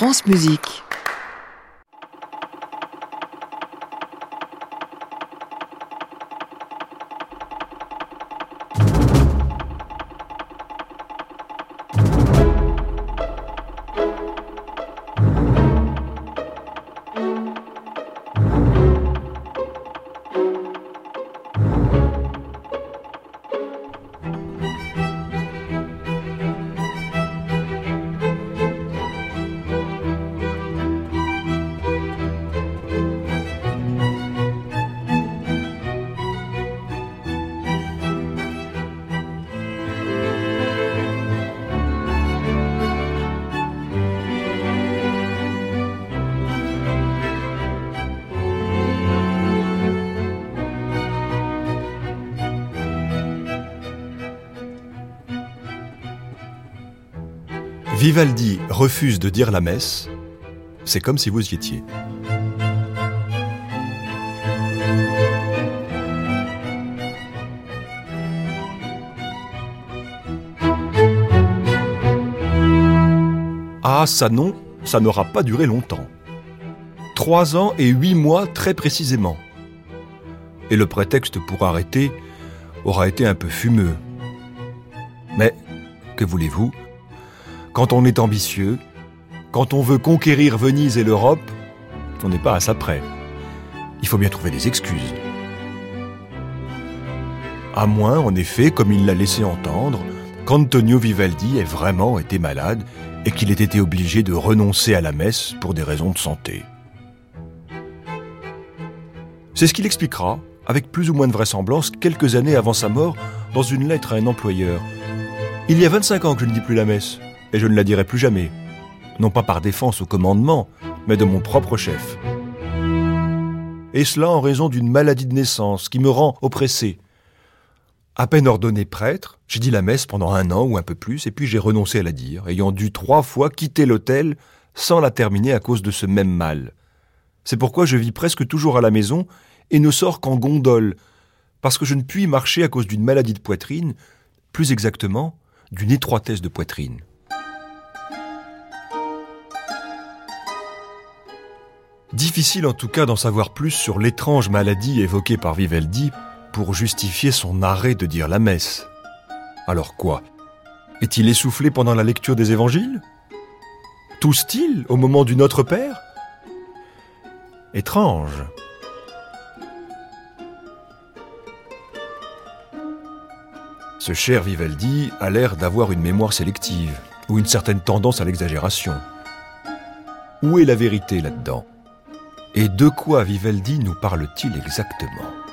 France Musique. Vivaldi refuse de dire la messe, c'est comme si vous y étiez. Ah, ça non, ça n'aura pas duré longtemps. Trois ans et huit mois très précisément. Et le prétexte pour arrêter aura été un peu fumeux. Mais, que voulez-vous? Quand on est ambitieux, quand on veut conquérir Venise et l'Europe, on n'est pas à ça près. Il faut bien trouver des excuses. À moins, en effet, comme il l'a laissé entendre, qu'Antonio Vivaldi ait vraiment été malade et qu'il ait été obligé de renoncer à la messe pour des raisons de santé. C'est ce qu'il expliquera, avec plus ou moins de vraisemblance, quelques années avant sa mort, dans une lettre à un employeur. Il y a 25 ans que je ne dis plus la messe et je ne la dirai plus jamais, non pas par défense au commandement, mais de mon propre chef. Et cela en raison d'une maladie de naissance qui me rend oppressé. À peine ordonné prêtre, j'ai dit la messe pendant un an ou un peu plus, et puis j'ai renoncé à la dire, ayant dû trois fois quitter l'hôtel sans la terminer à cause de ce même mal. C'est pourquoi je vis presque toujours à la maison et ne sors qu'en gondole, parce que je ne puis marcher à cause d'une maladie de poitrine, plus exactement d'une étroitesse de poitrine. Difficile en tout cas d'en savoir plus sur l'étrange maladie évoquée par Vivaldi pour justifier son arrêt de dire la messe. Alors quoi? Est-il essoufflé pendant la lecture des évangiles? Tousse-t-il au moment du Notre Père? Étrange. Ce cher Vivaldi a l'air d'avoir une mémoire sélective, ou une certaine tendance à l'exagération. Où est la vérité là-dedans? Et de quoi Vivaldi nous parle-t-il exactement?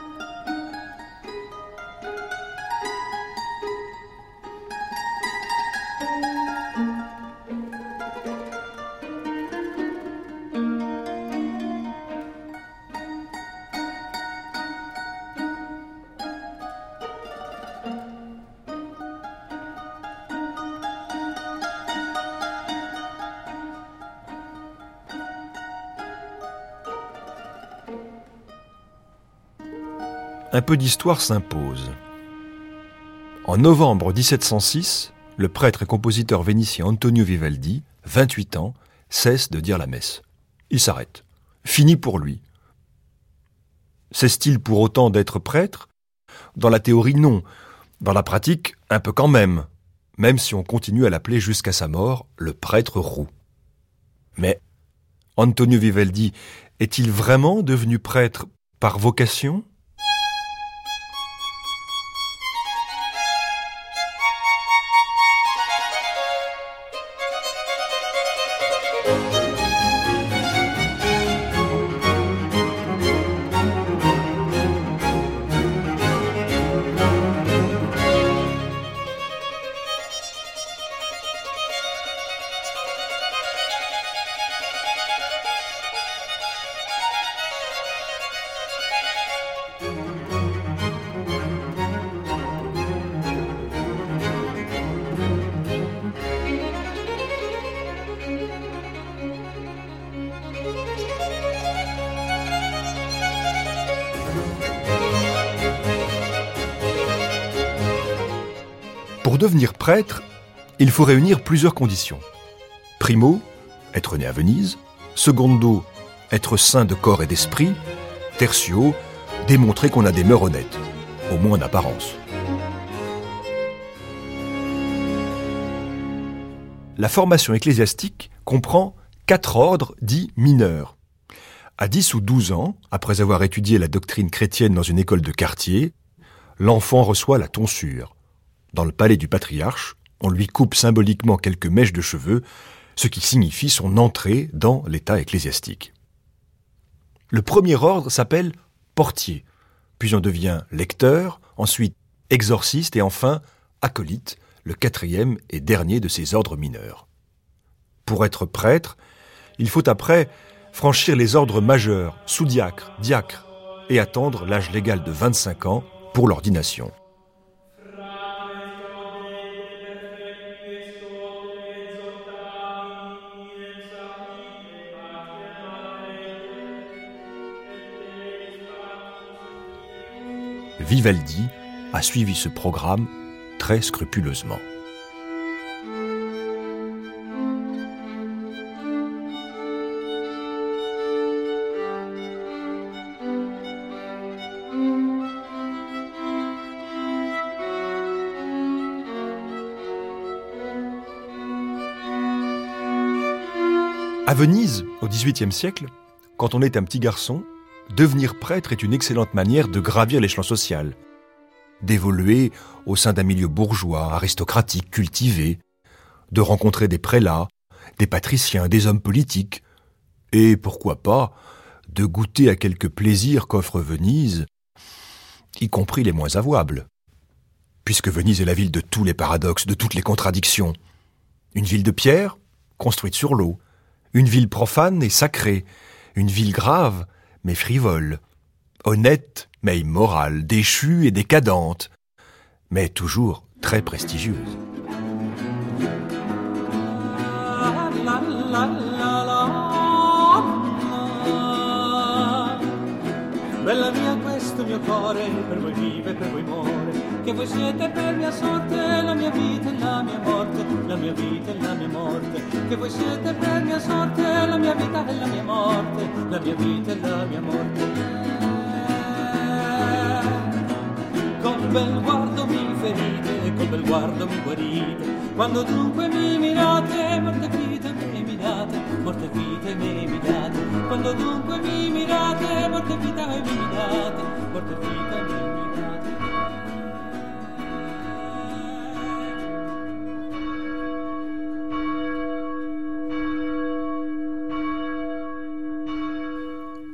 Peu d'histoire s'impose. En novembre 1706, le prêtre et compositeur vénitien Antonio Vivaldi, 28 ans, cesse de dire la messe. Il s'arrête. Fini pour lui. Cesse-t-il pour autant d'être prêtre? Dans la théorie, non. Dans la pratique, un peu quand même, même si on continue à l'appeler jusqu'à sa mort le prêtre roux. Mais Antonio Vivaldi est-il vraiment devenu prêtre par vocation? Pour devenir prêtre, il faut réunir plusieurs conditions. Primo, être né à Venise. Secondo, être saint de corps et d'esprit. Tertio, démontrer qu'on a des mœurs honnêtes, au moins en apparence. La formation ecclésiastique comprend quatre ordres dits mineurs. À 10 ou 12 ans, après avoir étudié la doctrine chrétienne dans une école de quartier, l'enfant reçoit la tonsure. Dans le palais du patriarche, on lui coupe symboliquement quelques mèches de cheveux, ce qui signifie son entrée dans l'état ecclésiastique. Le premier ordre s'appelle portier, puis on devient lecteur, ensuite exorciste et enfin acolyte, le quatrième et dernier de ces ordres mineurs. Pour être prêtre, il faut après franchir les ordres majeurs, sous-diacre, diacre, et attendre l'âge légal de 25 ans pour l'ordination. Vivaldi a suivi ce programme très scrupuleusement. À Venise, au XVIIIe siècle, quand on est un petit garçon, devenir prêtre est une excellente manière de gravir l'échelon social, d'évoluer au sein d'un milieu bourgeois, aristocratique, cultivé, de rencontrer des prélats, des patriciens, des hommes politiques, et pourquoi pas de goûter à quelques plaisirs qu'offre Venise, y compris les moins avouables. Puisque Venise est la ville de tous les paradoxes, de toutes les contradictions. Une ville de pierre, construite sur l'eau, une ville profane et sacrée, une ville grave mais frivole, honnête mais immorale, déchue et décadente, mais toujours très prestigieuse. Bella mia questo mio sorte, la mia vita e la mia morte, la mia vita e la mia morte, che voi siete per la mia vita e la mia la mia vita e la mia morte. Con bel guardo mi ferite, e con bel guardo mi guarite, quando dunque mi mirate, morte vita mi mirate, morte vita mi mirate, quando dunque mi mirate, morte vita mi mirate, morte vita mi mirate.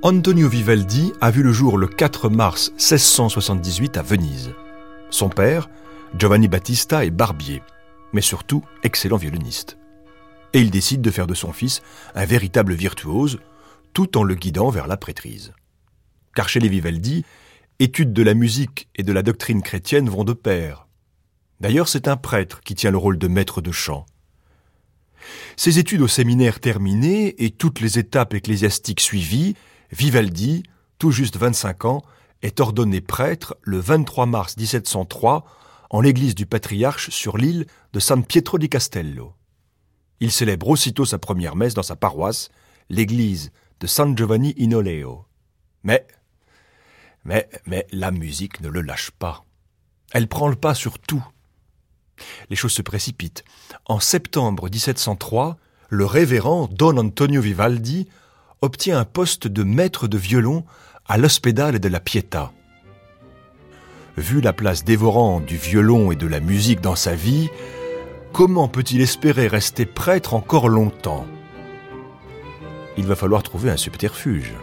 Antonio Vivaldi a vu le jour le 4 mars 1678 à Venise. Son père, Giovanni Battista, est barbier, mais surtout excellent violoniste. Et il décide de faire de son fils un véritable virtuose, tout en le guidant vers la prêtrise. Car chez les Vivaldi, études de la musique et de la doctrine chrétienne vont de pair. D'ailleurs, c'est un prêtre qui tient le rôle de maître de chant. Ses études au séminaire terminées et toutes les étapes ecclésiastiques suivies, Vivaldi, tout juste 25 ans, est ordonné prêtre le 23 mars 1703 en l'église du patriarche sur l'île de San Pietro di Castello. Il célèbre aussitôt sa première messe dans sa paroisse, l'église de San Giovanni in Oleo. Mais, mais, mais la musique ne le lâche pas. Elle prend le pas sur tout. Les choses se précipitent. En septembre 1703, le révérend Don Antonio Vivaldi obtient un poste de maître de violon à l'Hospedale de la Pietà. Vu la place dévorante du violon et de la musique dans sa vie, comment peut-il espérer rester prêtre encore longtemps? Il va falloir trouver un subterfuge.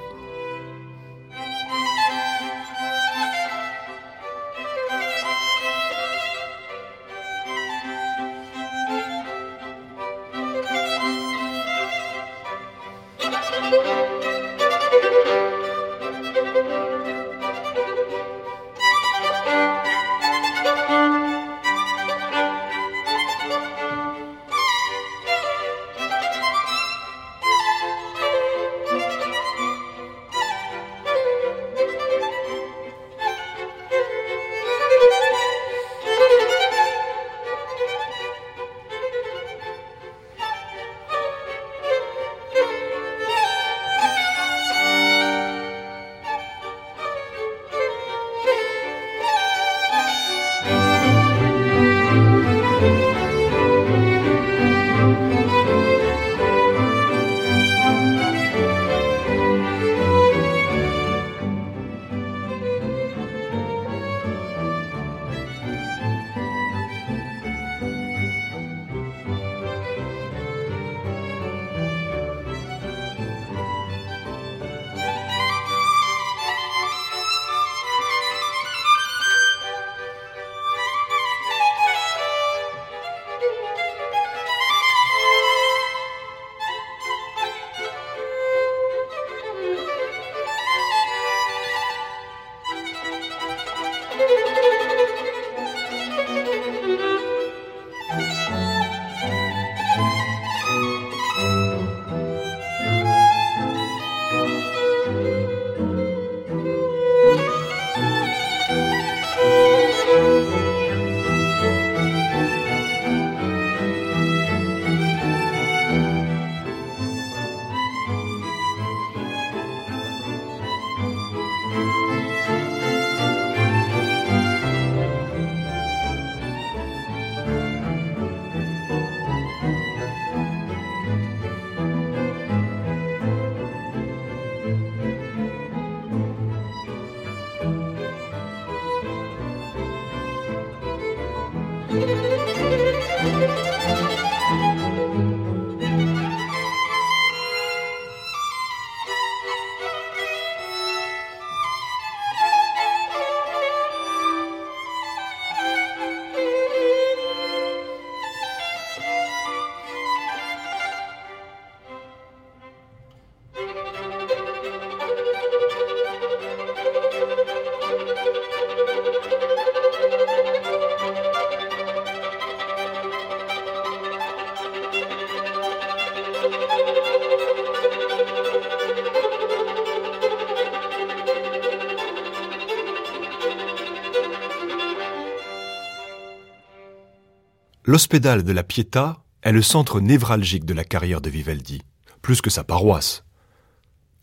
L'hospédale de la Pietà est le centre névralgique de la carrière de Vivaldi, plus que sa paroisse.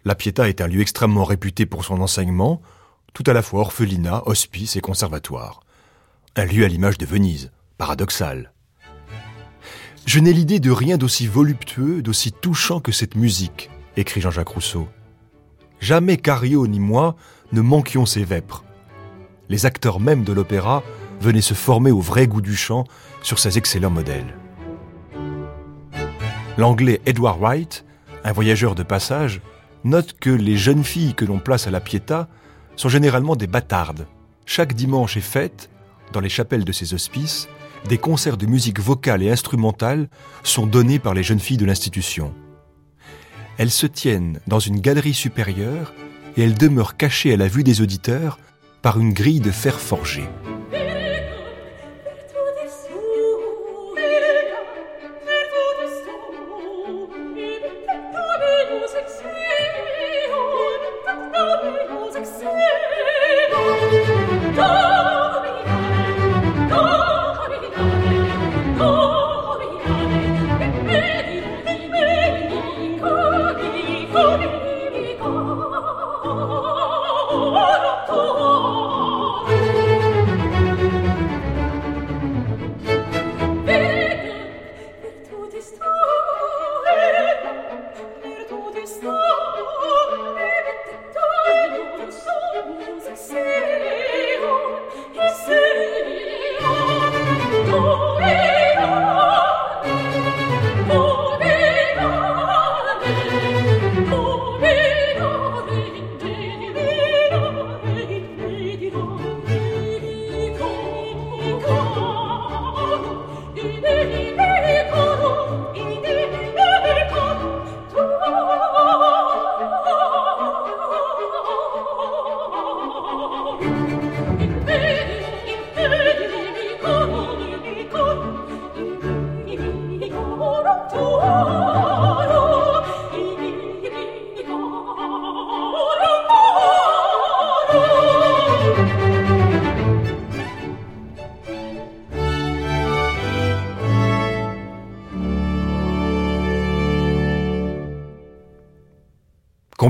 La Pietà est un lieu extrêmement réputé pour son enseignement, tout à la fois orphelinat, hospice et conservatoire. Un lieu à l'image de Venise, paradoxal. Je n'ai l'idée de rien d'aussi voluptueux, d'aussi touchant que cette musique, écrit Jean-Jacques Rousseau. Jamais Cario ni moi ne manquions ces vêpres. Les acteurs même de l'opéra venaient se former au vrai goût du chant sur ces excellents modèles. L'anglais Edward Wright, un voyageur de passage, note que les jeunes filles que l'on place à la Pietà sont généralement des bâtardes. Chaque dimanche est fête, dans les chapelles de ces hospices, des concerts de musique vocale et instrumentale sont donnés par les jeunes filles de l'institution. Elles se tiennent dans une galerie supérieure et elles demeurent cachées à la vue des auditeurs par une grille de fer forgé.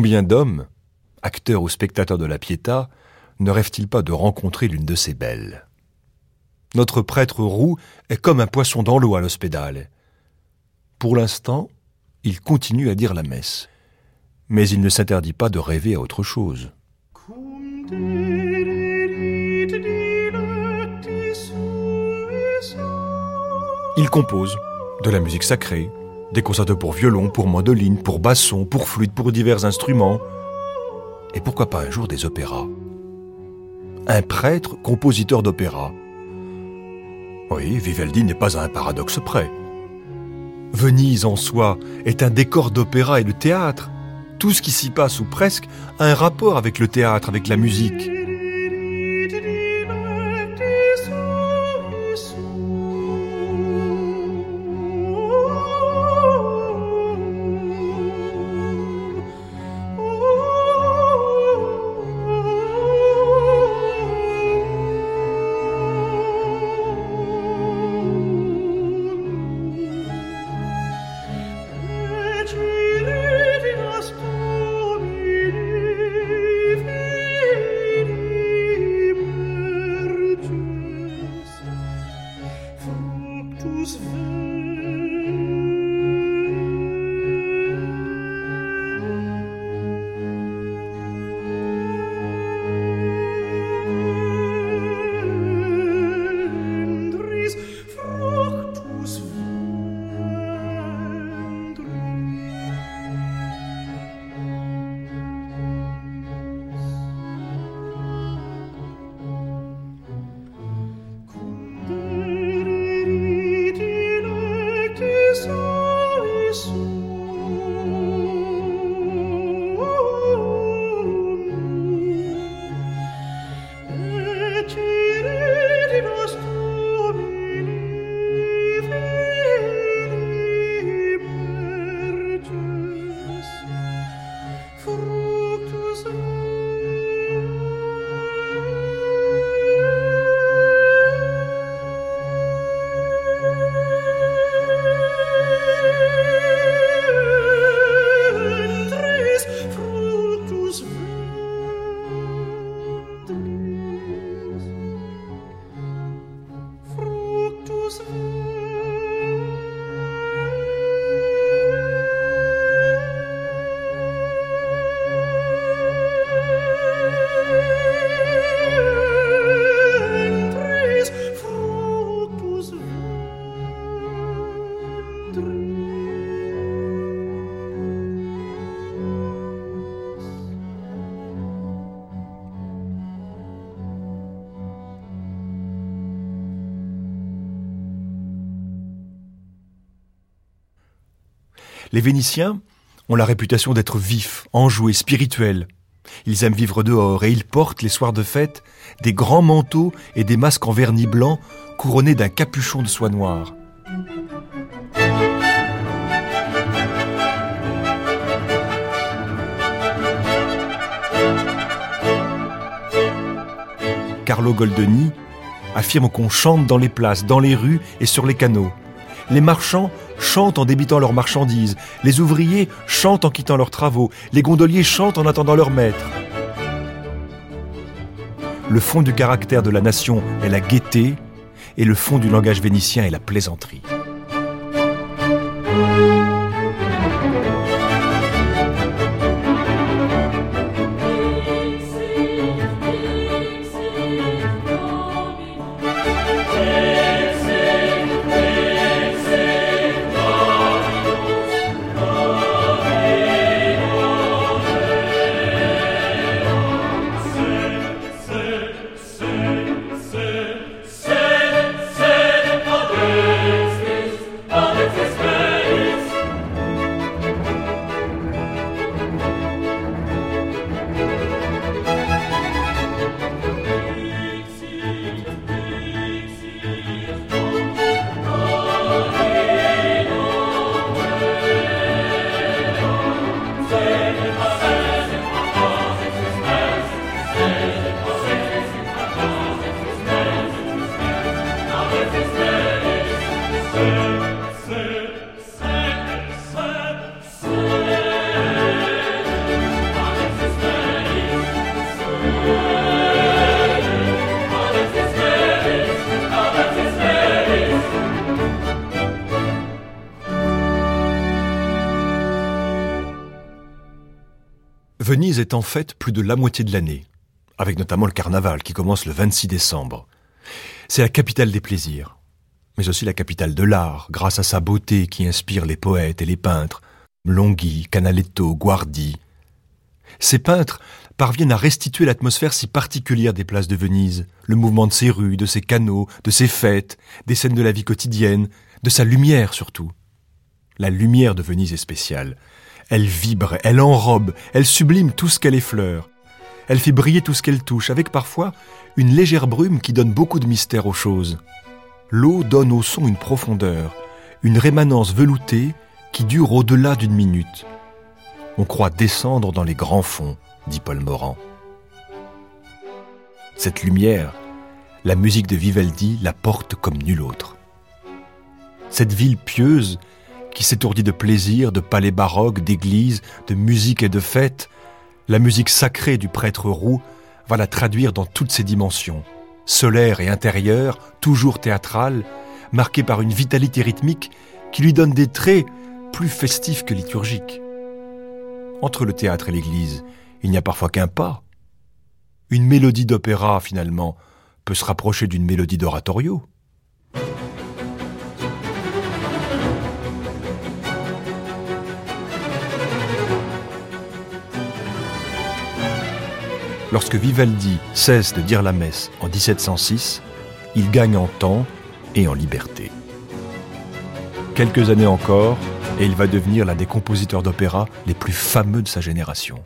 Combien d'hommes, acteurs ou spectateurs de la Pietà, ne rêvent-ils pas de rencontrer l'une de ces belles? Notre prêtre roux est comme un poisson dans l'eau à l'hospédale. Pour l'instant, il continue à dire la messe. Mais il ne s'interdit pas de rêver à autre chose. Il compose de la musique sacrée, des concertos pour violon, pour mandoline, pour basson, pour flûte, pour divers instruments. Et pourquoi pas un jour des opéras? Un prêtre compositeur d'opéra. Oui, Vivaldi n'est pas un paradoxe près. Venise en soi est un décor d'opéra et de théâtre. Tout ce qui s'y passe ou presque a un rapport avec le théâtre, avec la musique. Les Vénitiens ont la réputation d'être vifs, enjoués, spirituels. Ils aiment vivre dehors et ils portent, les soirs de fête, des grands manteaux et des masques en vernis blanc couronnés d'un capuchon de soie noire. Carlo Goldoni affirme qu'on chante dans les places, dans les rues et sur les canaux. Les marchands chantent en débitant leurs marchandises, les ouvriers chantent en quittant leurs travaux, les gondoliers chantent en attendant leur maître. Le fond du caractère de la nation est la gaieté et le fond du langage vénitien est la plaisanterie. Est en fait plus de la moitié de l'année, avec notamment le carnaval qui commence le 26 décembre. C'est la capitale des plaisirs, mais aussi la capitale de l'art, grâce à sa beauté qui inspire les poètes et les peintres, Longhi, Canaletto, Guardi. Ces peintres parviennent à restituer l'atmosphère si particulière des places de Venise, le mouvement de ses rues, de ses canaux, de ses fêtes, des scènes de la vie quotidienne, de sa lumière surtout. La lumière de Venise est spéciale. Elle vibre, elle enrobe, elle sublime tout ce qu'elle effleure. Elle fait briller tout ce qu'elle touche, avec parfois une légère brume qui donne beaucoup de mystère aux choses. L'eau donne au son une profondeur, une rémanence veloutée qui dure au-delà d'une minute. On croit descendre dans les grands fonds, dit Paul Morand. Cette lumière, la musique de Vivaldi la porte comme nulle autre. Cette ville pieuse qui s'étourdit de plaisir, de palais baroques, d'églises, de musique et de fêtes, la musique sacrée du prêtre roux va la traduire dans toutes ses dimensions, solaire et intérieure, toujours théâtrale, marquée par une vitalité rythmique qui lui donne des traits plus festifs que liturgiques. Entre le théâtre et l'église, il n'y a parfois qu'un pas. Une mélodie d'opéra, finalement, peut se rapprocher d'une mélodie d'oratorio. Lorsque Vivaldi cesse de dire la messe en 1706, il gagne en temps et en liberté. Quelques années encore, et il va devenir l'un des compositeurs d'opéra les plus fameux de sa génération.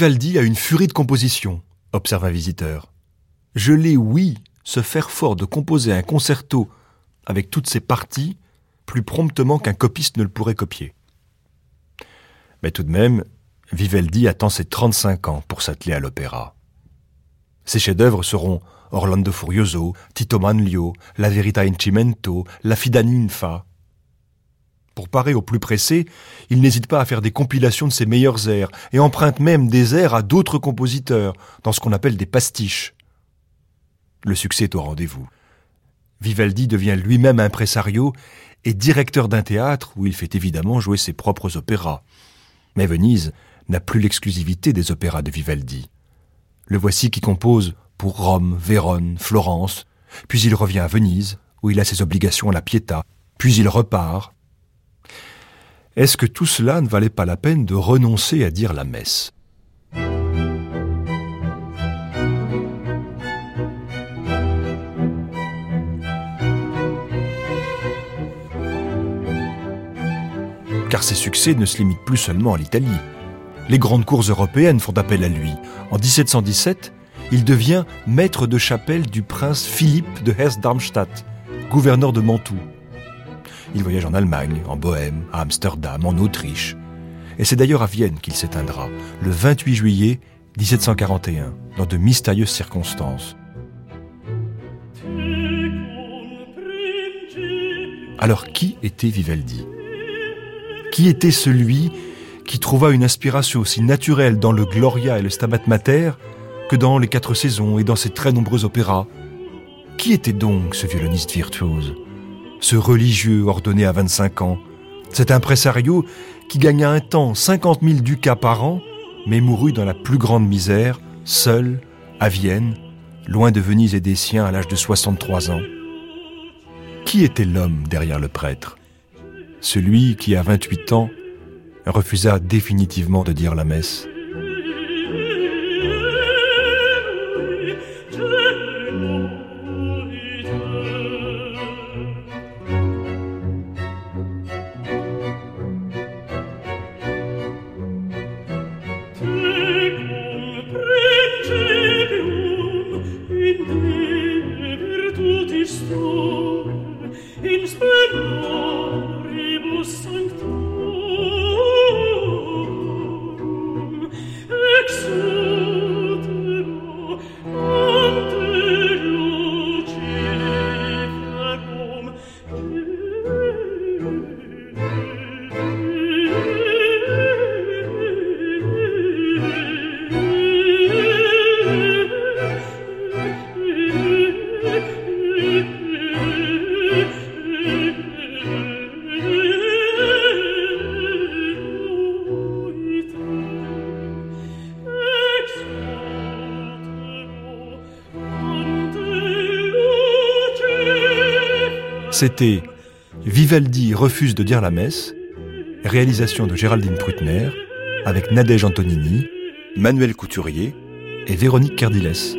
Vivaldi a une furie de composition, observe un visiteur. Je l'ai, oui, se faire fort de composer un concerto avec toutes ses parties plus promptement qu'un copiste ne le pourrait copier. Mais tout de même, Vivaldi attend ses 35 ans pour s'atteler à l'opéra. Ses chefs-d'œuvre seront Orlando Furioso, Tito Manlio, La Verità in Cimento, La Fidaninfa. Pour parer au plus pressé, il n'hésite pas à faire des compilations de ses meilleurs airs et emprunte même des airs à d'autres compositeurs dans ce qu'on appelle des pastiches. Le succès est au rendez-vous. Vivaldi devient lui-même impresario et directeur d'un théâtre où il fait évidemment jouer ses propres opéras. Mais Venise n'a plus l'exclusivité des opéras de Vivaldi. Le voici qui compose pour Rome, Vérone, Florence, puis il revient à Venise, où il a ses obligations à la Pietà, puis il repart. Est-ce que tout cela ne valait pas la peine de renoncer à dire la messe? Car ses succès ne se limitent plus seulement à l'Italie. Les grandes cours européennes font appel à lui. En 1717, il devient maître de chapelle du prince Philippe de Hesse-Darmstadt, gouverneur de Mantoue. Il voyage en Allemagne, en Bohême, à Amsterdam, en Autriche. Et c'est d'ailleurs à Vienne qu'il s'éteindra, le 28 juillet 1741, dans de mystérieuses circonstances. Alors qui était Vivaldi? Qui était celui qui trouva une inspiration aussi naturelle dans le Gloria et le Stabat Mater que dans les Quatre Saisons et dans ses très nombreux opéras? Qui était donc ce violoniste virtuose? Ce religieux ordonné à 25 ans. Cet impresario qui gagna un temps 50 000 ducats par an, mais mourut dans la plus grande misère, seul, à Vienne, loin de Venise et des siens à l'âge de 63 ans. Qui était l'homme derrière le prêtre? Celui qui, à 28 ans, refusa définitivement de dire la messe. C'était Vivaldi refuse de dire la messe, réalisation de Géraldine Prutner, avec Nadège Antonini, Manuel Couturier et Véronique Cardiles.